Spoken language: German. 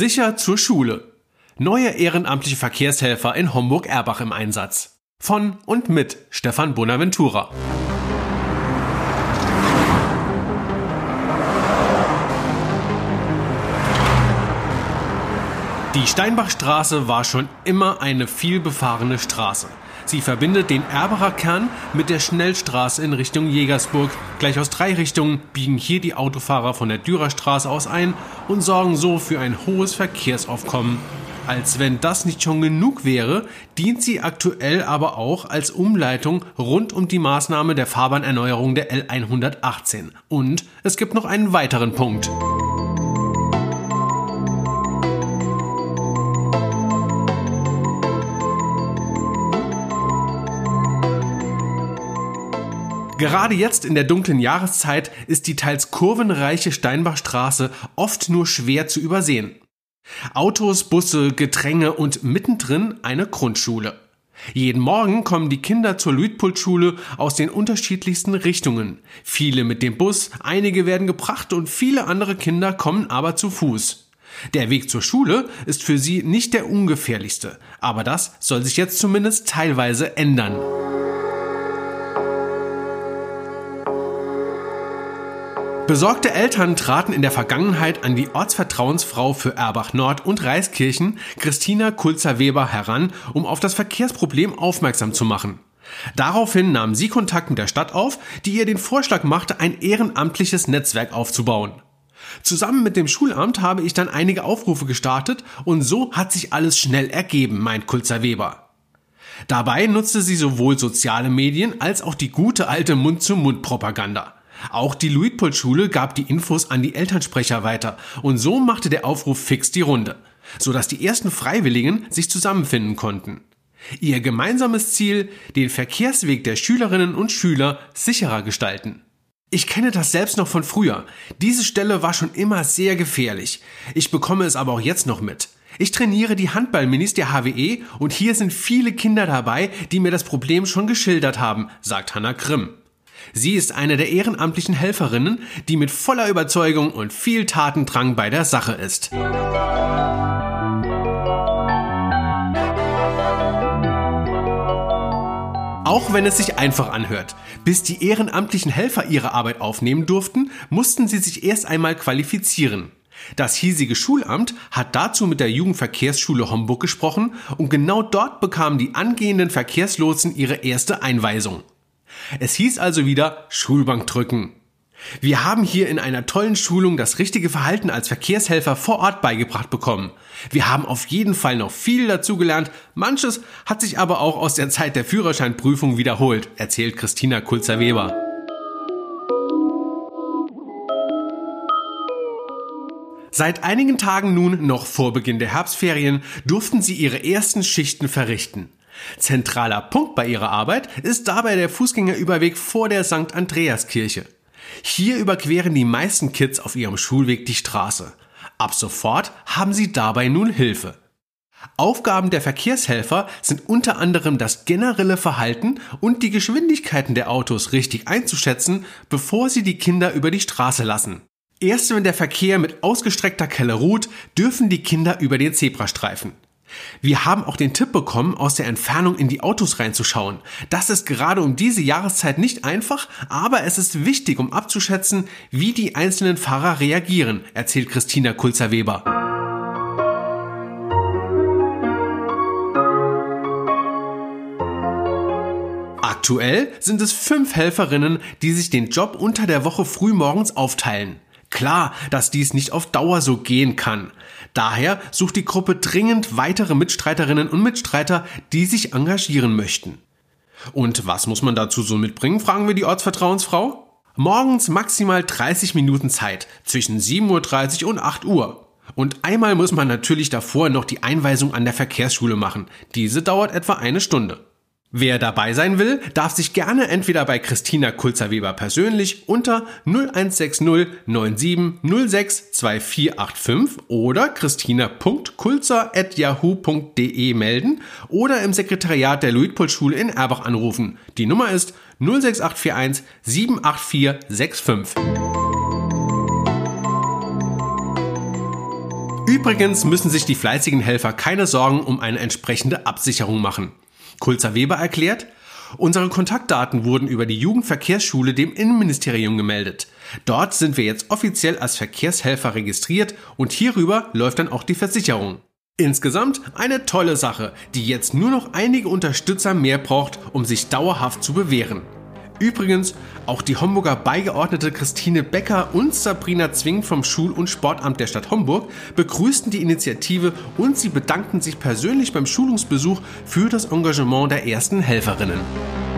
Sicher zur Schule. Neue ehrenamtliche Verkehrshelfer in Homburg-Erbach im Einsatz. Von und mit Stefan Bonaventura. Die Steinbachstraße war schon immer eine vielbefahrene Straße. Sie verbindet den Erbacher Kern mit der Schnellstraße in Richtung Jägersburg. Gleich aus drei Richtungen biegen hier die Autofahrer von der Dürerstraße aus ein und sorgen so für ein hohes Verkehrsaufkommen. Als wenn das nicht schon genug wäre, dient sie aktuell aber auch als Umleitung rund um die Maßnahme der Fahrbahnerneuerung der L118. Und es gibt noch einen weiteren Punkt. Gerade jetzt in der dunklen Jahreszeit ist die teils kurvenreiche Steinbachstraße oft nur schwer zu übersehen. Autos, Busse, Gedränge und mittendrin eine Grundschule. Jeden Morgen kommen die Kinder zur Luitpoldschule aus den unterschiedlichsten Richtungen. Viele mit dem Bus, einige werden gebracht und viele andere Kinder kommen aber zu Fuß. Der Weg zur Schule ist für sie nicht der ungefährlichste, aber das soll sich jetzt zumindest teilweise ändern. Besorgte Eltern traten in der Vergangenheit an die Ortsvertrauensfrau für Erbach Nord und Reiskirchen, Christina Kulzer-Weber, heran, um auf das Verkehrsproblem aufmerksam zu machen. Daraufhin nahm sie Kontakt mit der Stadt auf, die ihr den Vorschlag machte, ein ehrenamtliches Netzwerk aufzubauen. Zusammen mit dem Schulamt habe ich dann einige Aufrufe gestartet und so hat sich alles schnell ergeben, meint Kulzer Weber. Dabei nutzte sie sowohl soziale Medien als auch die gute alte Mund-zu-Mund-Propaganda. Auch die Luitpold-Schule gab die Infos an die Elternsprecher weiter und so machte der Aufruf fix die Runde, sodass die ersten Freiwilligen sich zusammenfinden konnten. Ihr gemeinsames Ziel, den Verkehrsweg der Schülerinnen und Schüler sicherer gestalten. Ich kenne das selbst noch von früher. Diese Stelle war schon immer sehr gefährlich. Ich bekomme es aber auch jetzt noch mit. Ich trainiere die Handballminis der HWE und hier sind viele Kinder dabei, die mir das Problem schon geschildert haben, sagt Hanna Grimm. Sie ist eine der ehrenamtlichen Helferinnen, die mit voller Überzeugung und viel Tatendrang bei der Sache ist. Auch wenn es sich einfach anhört. Bis die ehrenamtlichen Helfer ihre Arbeit aufnehmen durften, mussten sie sich erst einmal qualifizieren. Das hiesige Schulamt hat dazu mit der Jugendverkehrsschule Homburg gesprochen und genau dort bekamen die angehenden Verkehrslotsen ihre erste Einweisung. Es hieß also wieder Schulbank drücken. Wir haben hier in einer tollen Schulung das richtige Verhalten als Verkehrshelfer vor Ort beigebracht bekommen. Wir haben auf jeden Fall noch viel dazugelernt. Manches hat sich aber auch aus der Zeit der Führerscheinprüfung wiederholt, erzählt Christina Kulzer-Weber. Seit einigen Tagen nun, noch vor Beginn der Herbstferien, durften sie ihre ersten Schichten verrichten. Zentraler Punkt bei ihrer Arbeit ist dabei der Fußgängerüberweg vor der St. Andreaskirche. Hier überqueren die meisten Kids auf ihrem Schulweg die Straße. Ab sofort haben sie dabei nun Hilfe. Aufgaben der Verkehrshelfer sind unter anderem das generelle Verhalten und die Geschwindigkeiten der Autos richtig einzuschätzen, bevor sie die Kinder über die Straße lassen. Erst wenn der Verkehr mit ausgestreckter Kelle ruht, dürfen die Kinder über den Zebrastreifen. Wir haben auch den Tipp bekommen, aus der Entfernung in die Autos reinzuschauen. Das ist gerade um diese Jahreszeit nicht einfach, aber es ist wichtig, um abzuschätzen, wie die einzelnen Fahrer reagieren, erzählt Christina Kulzer-Weber. Aktuell sind es fünf Helferinnen, die sich den Job unter der Woche frühmorgens aufteilen. Klar, dass dies nicht auf Dauer so gehen kann. Daher sucht die Gruppe dringend weitere Mitstreiterinnen und Mitstreiter, die sich engagieren möchten. Und was muss man dazu so mitbringen, fragen wir die Ortsvertrauensfrau. Morgens maximal 30 Minuten Zeit zwischen 7.30 Uhr und 8 Uhr. Und einmal muss man natürlich davor noch die Einweisung an der Verkehrsschule machen. Diese dauert etwa eine Stunde. Wer dabei sein will, darf sich gerne entweder bei Christina Kulzer-Weber persönlich unter 0160 9706 2485 oder christina.kulzer.yahoo.de melden oder im Sekretariat der Luitpold-Schule in Erbach anrufen. Die Nummer ist 06841 78465. Übrigens müssen sich die fleißigen Helfer keine Sorgen um eine entsprechende Absicherung machen. Kulzer Weber erklärt, Unsere Kontaktdaten wurden über die Jugendverkehrsschule dem Innenministerium gemeldet. Dort sind wir jetzt offiziell als Verkehrshelfer registriert und hierüber läuft dann auch die Versicherung. Insgesamt eine tolle Sache, die jetzt nur noch einige Unterstützer mehr braucht, um sich dauerhaft zu bewähren. Übrigens, auch die Homburger Beigeordnete Christine Becker und Sabrina Zwing vom Schul- und Sportamt der Stadt Homburg begrüßten die Initiative und sie bedankten sich persönlich beim Schulungsbesuch für das Engagement der ersten Helferinnen.